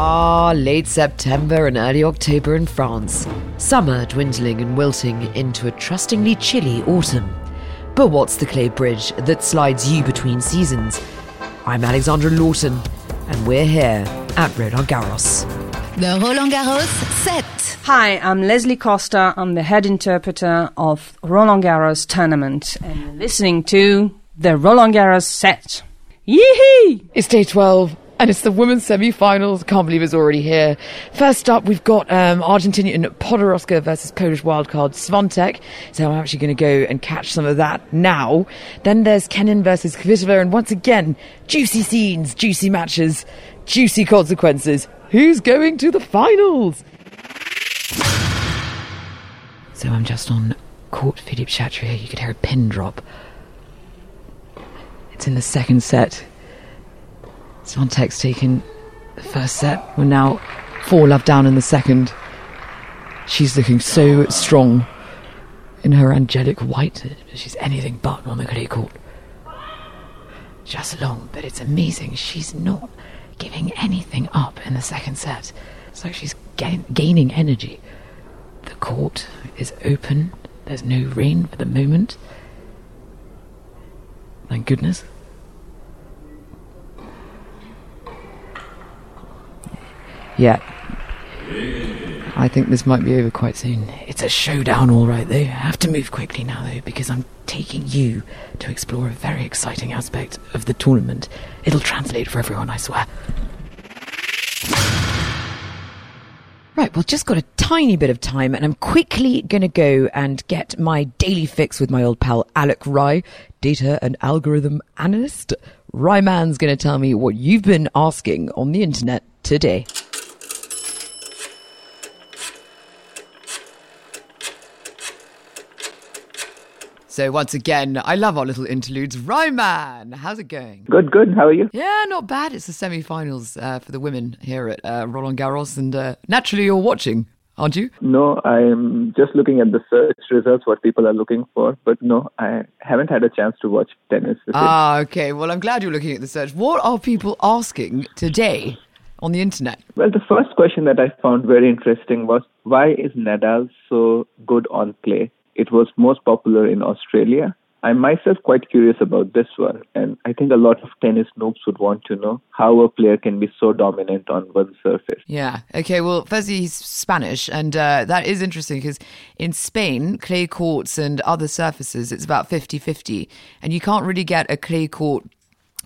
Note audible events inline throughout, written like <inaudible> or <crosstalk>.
Ah, late September and early October in France. Summer dwindling and wilting into a trustingly chilly autumn. But what's the clay bridge that slides you between seasons? I'm Alexandra Lawton, and we're here at Roland Garros. The Roland Garros set. Hi, I'm Leslie Costa. I'm the head interpreter of Roland Garros tournament, and you're listening to the Roland Garros set. Yee It's day 12 and it's the women's semi-finals. Can't believe it's already here. First up, we've got um, Argentinian Podoroska versus Polish wildcard Swiatek. So I'm actually going to go and catch some of that now. Then there's Kenin versus Kvitova, and once again, juicy scenes, juicy matches, juicy consequences. Who's going to the finals? So I'm just on court Philippe Chatrier. You could hear a pin drop. It's in the second set. Swiatek's taken the first set. We're now four love down in the second. She's looking so strong in her angelic white. She's anything but on the clay court. Just long, but it's amazing. She's not giving anything up in the second set. It's like she's gain- gaining energy. The court is open. There's no rain for the moment. Thank goodness. Yeah. I think this might be over quite soon. It's a showdown, all right, though. I have to move quickly now, though, because I'm taking you to explore a very exciting aspect of the tournament. It'll translate for everyone, I swear. Right, well, just got a tiny bit of time, and I'm quickly going to go and get my daily fix with my old pal Alec Rye, data and algorithm analyst. Ryman's going to tell me what you've been asking on the internet today. So once again, I love our little interludes. Ryman, how's it going? Good, good. How are you? Yeah, not bad. It's the semi-finals uh, for the women here at uh, Roland Garros, and uh, naturally, you're watching, aren't you? No, I'm just looking at the search results, what people are looking for. But no, I haven't had a chance to watch tennis. Ah, okay. Well, I'm glad you're looking at the search. What are people asking today on the internet? Well, the first question that I found very interesting was why is Nadal so good on clay? It was most popular in Australia. I'm myself quite curious about this one, and I think a lot of tennis noobs would want to know how a player can be so dominant on one surface. Yeah. Okay. Well, firstly, he's Spanish, and uh, that is interesting because in Spain, clay courts and other surfaces, it's about 50 50. And you can't really get a clay court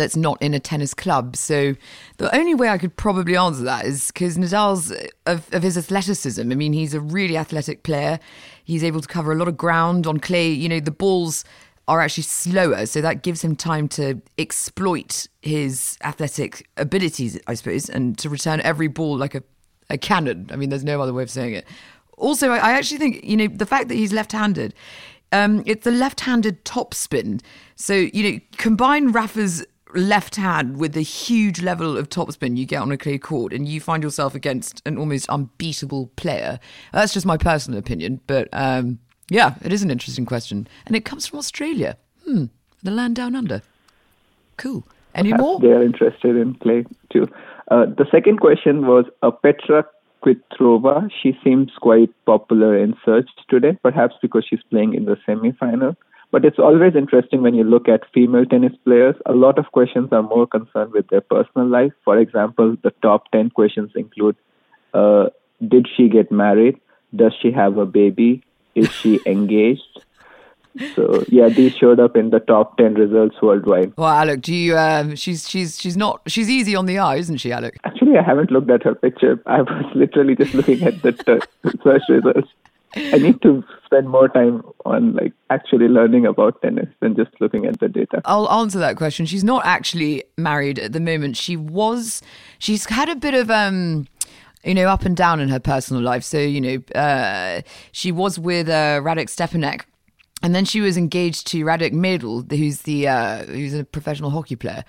that's not in a tennis club. So the only way I could probably answer that is because Nadal's of, of his athleticism. I mean, he's a really athletic player. He's able to cover a lot of ground on clay. You know, the balls are actually slower, so that gives him time to exploit his athletic abilities, I suppose, and to return every ball like a, a cannon. I mean, there's no other way of saying it. Also, I I actually think, you know, the fact that he's left handed, um, it's the left handed topspin. So, you know, combine Rafa's left hand with the huge level of topspin you get on a clay court, and you find yourself against an almost unbeatable player. That's just my personal opinion, but um, yeah, it is an interesting question. And it comes from Australia. Hmm, the land down under. Cool. Any Perhaps more? They are interested in clay too. Uh, the second question was uh, Petra Kvitova. She seems quite popular in search today, perhaps because she's playing in the semi-final. But it's always interesting when you look at female tennis players. A lot of questions are more concerned with their personal life. For example, the top 10 questions include uh, Did she get married? Does she have a baby? Is she <laughs> engaged? So, yeah, these showed up in the top 10 results worldwide. Well, Alec, do you? Um, she's she's she's not. She's easy on the eye, isn't she, Alec? Actually, I haven't looked at her picture. I was literally just looking at the t- <laughs> search results. I need to spend more time on like actually learning about tennis than just looking at the data. I'll answer that question. She's not actually married at the moment. She was. She's had a bit of um, you know, up and down in her personal life. So you know, uh, she was with uh, Radek Stepanek. And then she was engaged to Radek Meidl, who's the uh, who's a professional hockey player.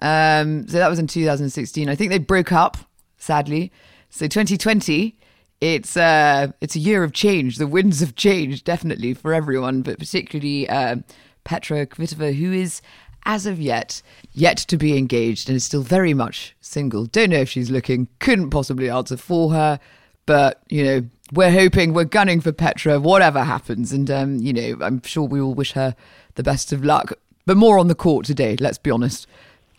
Um, so that was in 2016. I think they broke up, sadly. So 2020, it's uh, it's a year of change. The winds have changed definitely for everyone, but particularly uh, Petra Kvitova, who is as of yet, yet to be engaged and is still very much single. Don't know if she's looking, couldn't possibly answer for her, but, you know, we're hoping, we're gunning for Petra, whatever happens. And, um, you know, I'm sure we will wish her the best of luck. But more on the court today, let's be honest.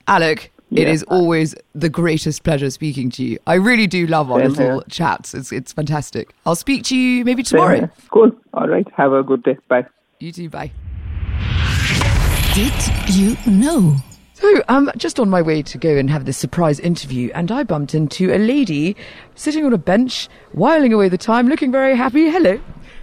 Alec, it Yeah. is always the greatest pleasure speaking to you. I really do love our Same little here. chats. It's, it's fantastic. I'll speak to you maybe tomorrow. here. Cool. All right. Have a good day. Bye. You too, bye. Did you know? So, um, just on my way to go and have this surprise interview, and I bumped into a lady sitting on a bench, whiling away the time, looking very happy. Hello.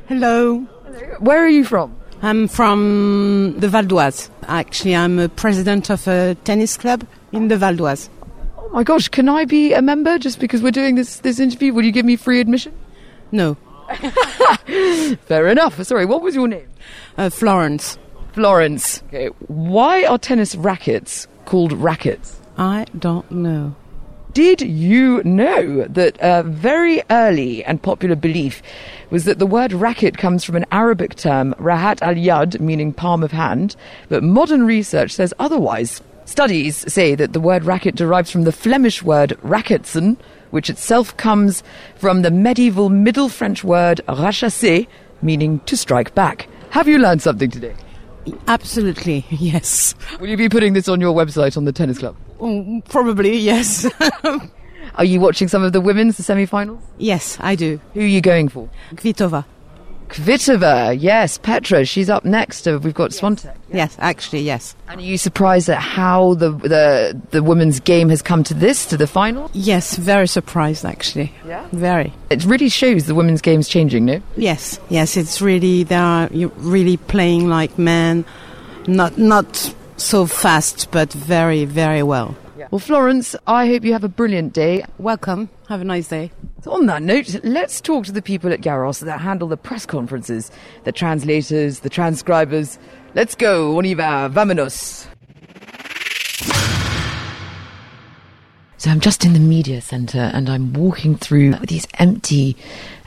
Hello. Hello. Where are you from? I'm from the Val d'Oise. Actually, I'm a president of a tennis club in the Val d'Oise. Oh my gosh, can I be a member just because we're doing this, this interview? Will you give me free admission? No, <laughs> Fair enough. Sorry, what was your name? uh, Florence. Florence. Okay. Why are tennis rackets called rackets? I don't know. Did you know that a very early and popular belief was that the word racket comes from an Arabic term, rahat al yad, meaning palm of hand, but modern research says otherwise. Studies say that the word racket derives from the Flemish word racketsen, which itself comes from the medieval Middle French word rachasser, meaning to strike back. Have you learned something today? Absolutely, <laughs> yes. Will you be putting this on your website on the tennis club? Mm, Probably, yes. <laughs> Are you watching some of the women's, the semi-finals? yes, I do. Who are you going for? Kvitova. Kvitova, yes, Petra, she's up next. Uh, we've got Swiatek. Yes, actually, yes. And are you surprised at how the, the the women's game has come to this, to the final? Yes, very surprised, actually. Yeah. Very. It really shows the women's game's changing, no? Yes, yes, it's really, they are really playing like men. Not, not so fast, but very, very well. Well, Florence, I hope you have a brilliant day. Welcome. Have a nice day. So on that note, let's talk to the people at Garros that handle the press conferences, the translators, the transcribers. Let's go, on y va, vamonos. So I'm just in the media centre and I'm walking through these empty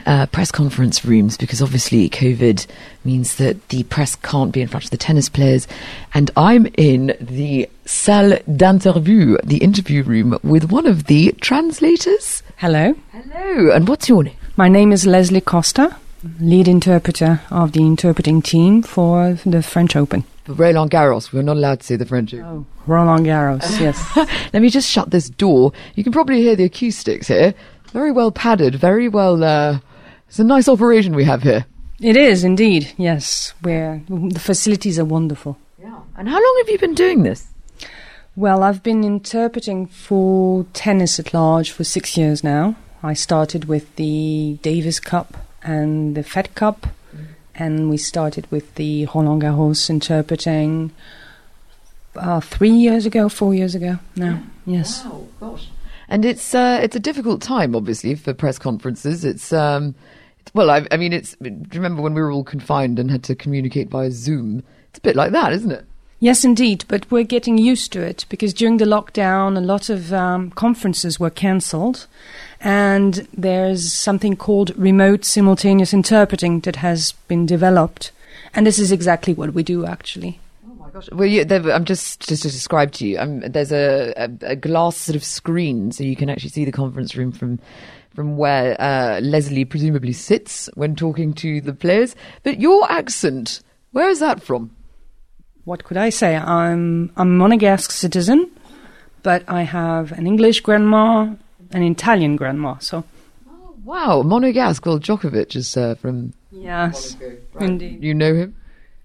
uh, press conference rooms because obviously COVID means that the press can't be in front of the tennis players. And I'm in the salle d'interview, the interview room, with one of the translators. Hello. Hello, and what's your name? My name is Leslie Costa, lead interpreter of the interpreting team for the French Open. Roland Garros. We're not allowed to say the French. Oh, Roland Garros, <laughs> yes. Let me just shut this door. You can probably hear the acoustics here. Very well padded, very well. Uh, it's a nice operation we have here. It is indeed, yes. Where the facilities are wonderful. Yeah. And how long have you been doing this? Well, I've been interpreting for tennis at large for six years now. I started with the Davis Cup and the Fed Cup, and we started with the Roland Garros interpreting uh, three years ago, four years ago now. Yes. Wow, gosh. And it's uh, it's a difficult time, obviously, for press conferences. It's um, well, I, I mean, it's. Remember when we were all confined and had to communicate via Zoom? It's a bit like that, isn't it? Yes, indeed, but we're getting used to it because during the lockdown, a lot of um, conferences were cancelled, and there's something called remote simultaneous interpreting that has been developed, and this is exactly what we do actually. Oh my gosh! Well, you, I'm just just to describe to you. Um, there's a, a, a glass sort of screen, so you can actually see the conference room from from where uh, Leslie presumably sits when talking to the players. But your accent, where is that from? What could I say? I'm I'm a Monegasque citizen, but I have an English grandma, an Italian grandma. So Wow, Monegasque. Well, Djokovic is uh, from. yes, indeed. You know him.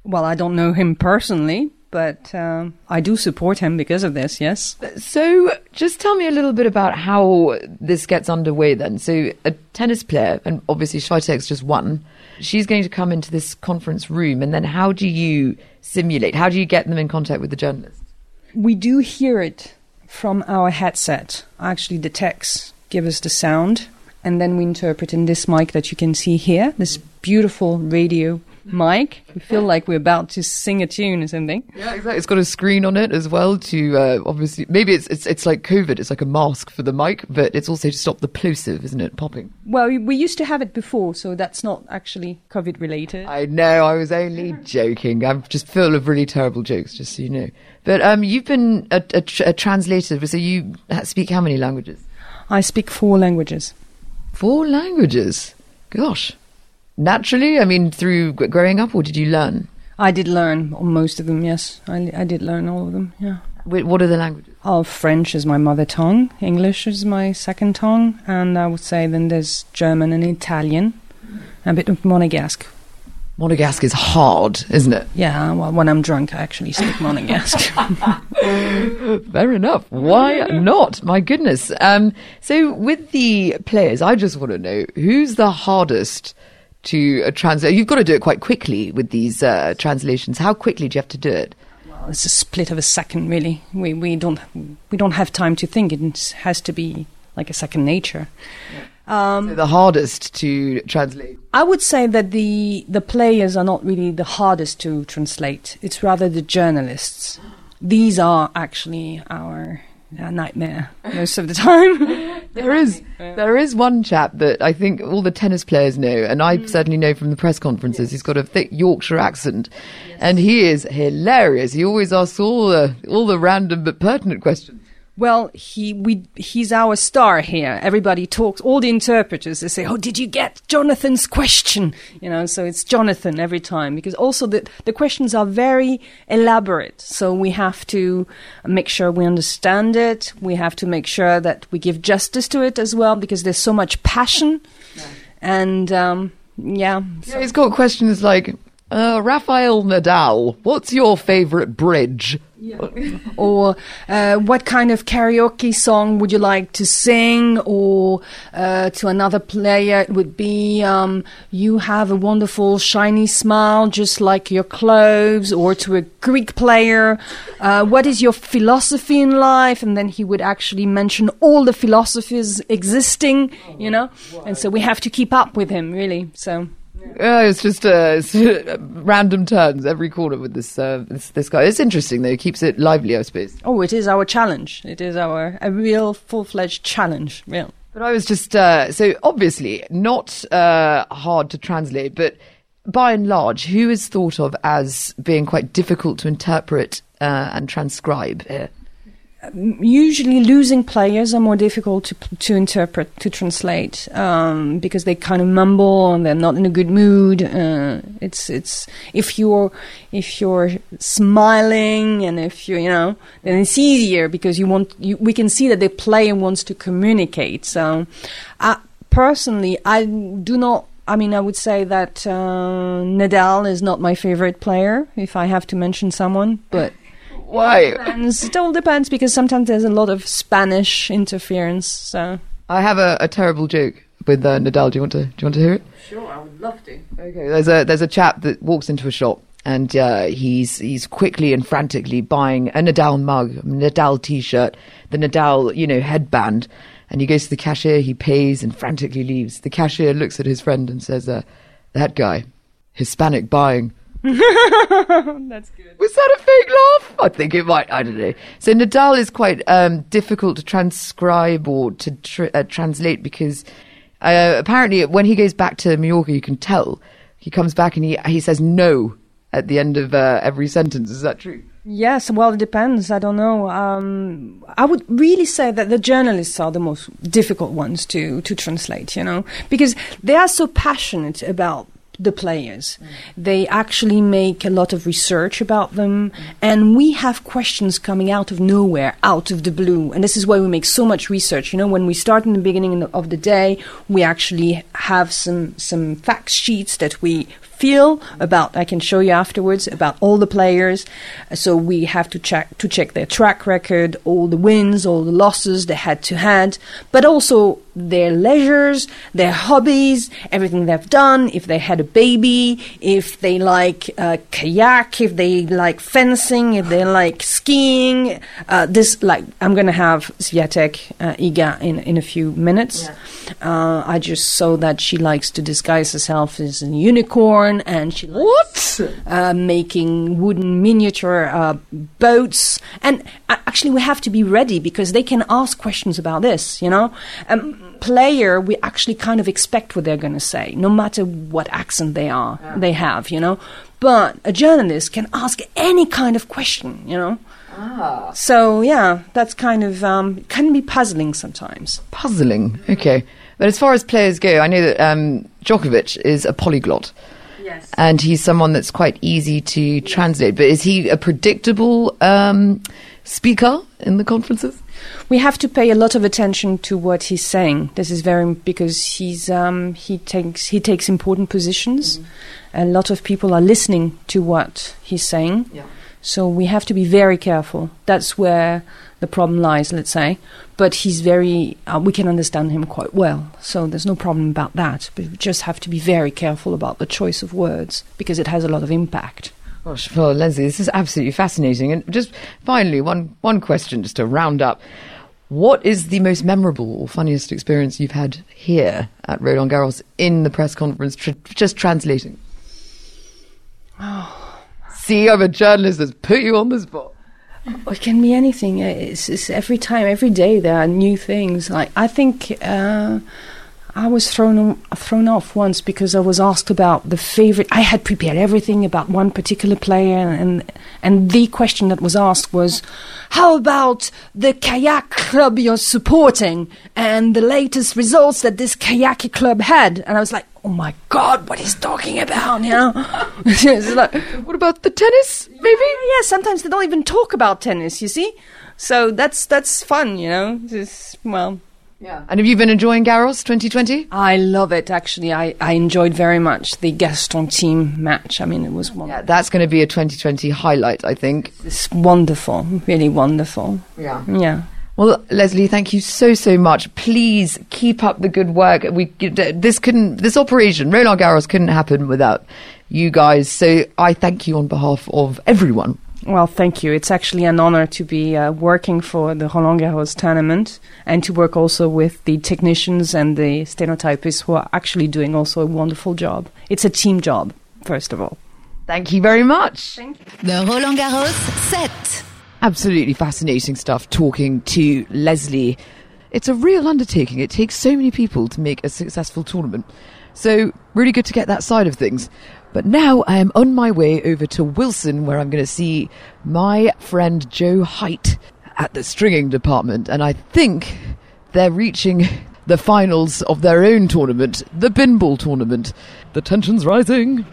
Well, I don't know him personally, but um, I do support him because of this. Yes. So, just tell me a little bit about how this gets underway then. So, a tennis player, and obviously Swiatek's just won, she's going to come into this conference room, and then how do you simulate? How do you get them in contact with the journalist? We do hear it from our headset. Actually, the techs give us the sound, and then we interpret in this mic that you can see here, this beautiful radio mic. We feel like we're about to sing a tune or something. Yeah, exactly. It's got a screen on it as well to uh, obviously maybe it's it's it's like COVID. It's like a mask for the mic, but it's also to stop the plosive, isn't it? Popping. Well, we- used to have it before, so that's not actually COVID related. I know. I was only joking. I'm just full of really terrible jokes, just so you know. But um, you've been a, a, tr- a translator, so you speak how many languages? I speak four languages. Four languages. Gosh. Naturally, I mean, through growing up, or did you learn? I did learn most of them. Yes, I, I did learn all of them. Yeah. What are the languages? Oh, French is my mother tongue. English is my second tongue, and I would say then there's German and Italian, and a bit of Monegasque. Monegasque is hard, isn't it? Yeah, well, when I'm drunk, I actually speak Monegasque. <laughs> Fair enough. Why not? My goodness. Um, so, with the players, I just want to know who's the hardest to uh, translate. You've got to do it quite quickly with these uh, translations. How quickly do you have to do it? Well, it's a split of a second, really. We we don't we don't have time to think. It has to be like a second nature. So the hardest to translate. I would say that the the players are not really the hardest to translate. It's rather the journalists. These are actually our uh, nightmare most of the time. <laughs> There is there is one chap that I think all the tennis players know, and I mm. certainly know from the press conferences. He's got a thick Yorkshire accent, and he is hilarious. He always asks all the all the random but pertinent questions. Well, he we he's our star here. Everybody talks. All the interpreters they say, "Oh, did you get Jonathan's question?" You know, so it's Jonathan every time because also the the questions are very elaborate. So we have to make sure we understand it. We have to make sure that we give justice to it as well because there's so much passion, and um, yeah. Yeah, he's got questions like, uh, Rafael Nadal, what's your favourite bridge? <laughs> or uh, what kind of karaoke song would you like to sing? Or uh, to another player it would be um, you have a wonderful shiny smile just like your clothes or to a greek player. Uh, what is your philosophy in life? And then he would actually mention all the philosophies existing you know? And so we have to keep up with him really so Uh, it's just uh, <laughs> random turns every corner with this, uh, this this guy. It's interesting though. It keeps it lively, I suppose. oh it is our challenge it is our a real full-fledged challenge real But I was just uh, so obviously not uh, hard to translate, but by and large, who is thought of as being quite difficult to interpret uh, and transcribe here? Usually losing players are more difficult to to interpret to translate um, because they kind of mumble and they're not in a good mood. Uh, it's it's if you're if you're smiling and if you you know then it's easier because you want you, we can see that the player wants to communicate. So, uh, personally, I do not. I mean, I would say that uh, Nadal is not my favorite player if I have to mention someone, but Why? depends. It all depends because sometimes there's a lot of Spanish interference. So I have a, a terrible joke with uh, Nadal. Do you want to? Do you want to hear it? sure, I would love to. Okay, there's a there's a chap that walks into a shop and uh, he's he's quickly and frantically buying a Nadal mug, a Nadal T-shirt, the Nadal you know headband, and he goes to the cashier, he pays and frantically leaves. The cashier looks at his friend and says, uh, "That guy, Hispanic buying." <laughs> That's good. Was that a fake laugh? I think it might. I don't know. So Nadal is quite um, difficult to transcribe or to tr- uh, translate because uh, apparently when he goes back to Mallorca, you can tell he comes back and he he says no at the end of uh, every sentence. Is that true? Yes, well, it depends. I don't know. Um, I would really say that the journalists are the most difficult ones to to translate. You know, because they are so passionate about the players. They actually make a lot of research about them, and we have questions coming out of nowhere, out of the blue. And this is why we make so much research. You know, when we start in the beginning of the day, we actually have some some fact sheets that we feel about I can show you afterwards about all the players. So we have to check to check their track record all the wins all the losses the head to head but also their leisures their hobbies everything they've done. If they had a baby if they like uh, kayak if they like fencing if they like skiing uh, this like I'm gonna have Swiatek uh, Iga in in a few minutes. Uh, I just saw that she likes to disguise herself as a unicorn yarn, and she likes uh, making wooden miniature uh, boats. And uh, actually, we have to be ready because they can ask questions about this. You know, um, player we actually kind of expect what they're going to say, no matter what accent they are they have. You know, but a journalist can ask any kind of question. You know. So yeah, that's kind of um, can be puzzling sometimes. Puzzling. Okay. But as far as players go, I know that um, Djokovic is a polyglot. Yes. And he's someone that's quite easy to translate. But is he a predictable um, speaker in the conferences? We have to pay a lot of attention to what he's saying. This is very because he's um, he takes he takes important positions. A lot of people are listening to what he's saying. Yeah. So we have to be very careful. That's where the problem lies, let's say. But he's very, uh, we can understand him quite well. So there's no problem about that. But we just have to be very careful about the choice of words because it has a lot of impact. Gosh, well, Leslie, this is absolutely fascinating. And just finally, one, one question just to round up. What is the most memorable or funniest experience you've had here at Roland Garros in the press conference, tr- just translating? See, I'm a journalist that's put you on the spot. It can be anything. It's, it's every time, every day there are new things. Like I think uh, I was thrown thrown off once because I was asked about the favorite. I had prepared everything about one particular player, and and the question that was asked was, "How about the kayak club you're supporting and the latest results that this kayak club had?" And I was like, "Oh my god, what he's talking about?" You <laughs> know, it's like, What about the tennis, maybe? yeah, sometimes they don't even talk about tennis, you see? So that's that's fun, you know. Just, well, Yeah. And have you been enjoying Garros 2020? I love it actually. I, I enjoyed very much the Gaston Thiem match. I mean, it was Yeah, that's going to be a 2020 highlight, I think. It's wonderful, really wonderful. Yeah. Yeah. Well, Leslie, thank you so so much. Please keep up the good work. We this couldn't this operation Roland Garros couldn't happen without you guys. So I thank you on behalf of everyone. Well, thank you. It's actually an honor to be uh, working for the Roland Garros tournament and to work also with the technicians and the stenotypists who are actually doing also a wonderful job. It's a team job, first of all. Thank you very much. The Roland Garros set. Absolutely fascinating stuff talking to Leslie. It's a real undertaking. It takes so many people to make a successful tournament. So, really good to get that side of things. But now I am on my way over to Wilson, where I'm going to see my friend Joe Height at the stringing department. And I think they're reaching the finals of their own tournament, the Binball tournament. The tension's rising.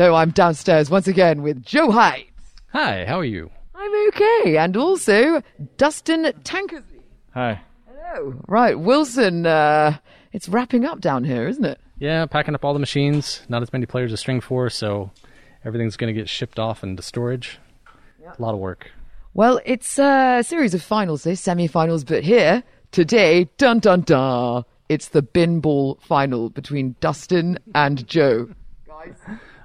So I'm downstairs once again with Joe Height. Hi, how are you? I'm okay. And also Dustin Tankersley. Hi. Hello. Right, Wilson, uh, it's wrapping up down here, isn't it? Yeah, packing up all the machines. Not as many players to string for, so everything's going to get shipped off into storage. A lot of work. Well, it's a series of finals, eh? Semi-finals, but here, today, dun dun dun, it's the bin ball final between Dustin and Joe.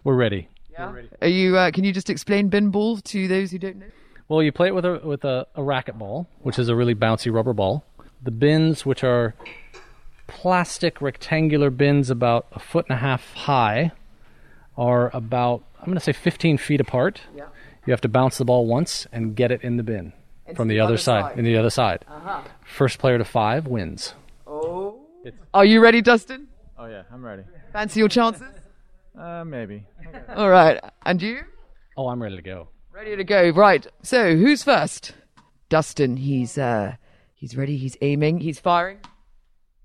We're ready. Yeah. Are you, uh, can you just explain bin ball to those who don't know? Well, you play it with a with a, a racket ball, which is a really bouncy rubber ball. The bins, which are plastic rectangular bins about a foot and a half high, are about I'm going to say 15 feet apart. Yeah. You have to bounce the ball once and get it in the bin from the, other, side. In the other side. Uh-huh. First player to five wins. Oh are you ready, Dustin? Oh yeah, I'm ready. Fancy your chances? Uh, maybe. <laughs> All right. And you? Oh, I'm ready to go. Ready to go. Right. So, who's first? Dustin. He's uh he's ready. He's aiming. He's firing.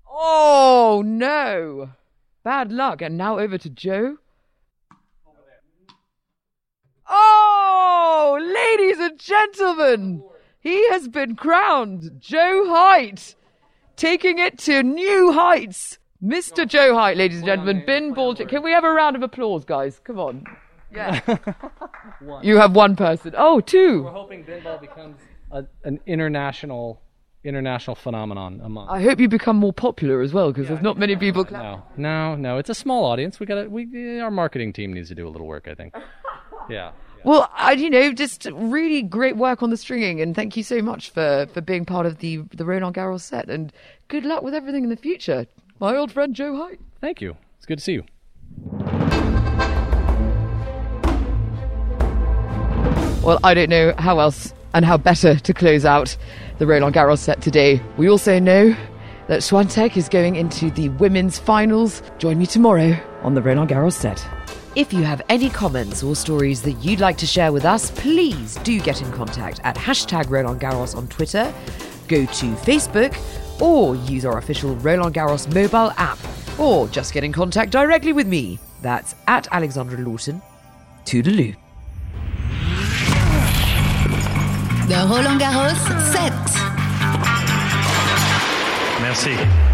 Oh, no. Bad luck. And now over to Joe. Oh, ladies and gentlemen, he has been crowned Joe Height, taking it to new heights. Mr. Joe Height, ladies and gentlemen, bin ball. Can we have a round of applause, guys? Come on. Yeah. <laughs> <laughs> you have one person. Oh, two. We're hoping bin ball becomes a, an international international phenomenon among. I hope you become more popular as well, because there's not many people. no, no, no. It's a small audience. We got to. We our marketing team needs to do a little work. I think. <laughs> Yeah. Well, I, you know, just really great work on the stringing, and thank you so much for, for being part of the the Roland Garros set, and good luck with everything in the future, my old friend Joe Height. Thank you. It's good to see you. Well, I don't know how else and how better to close out the Roland Garros set today. We also know that Swiatek is going into the women's finals. Join me tomorrow on the Roland Garros set. If you have any comments or stories that you'd like to share with us, please do get in contact at hashtag Roland Garros on Twitter, go to Facebook, or use our official Roland Garros mobile app, or just get in contact directly with me. That's at Alexandra Lawton. Toodaloo. The Roland Garros set. Merci.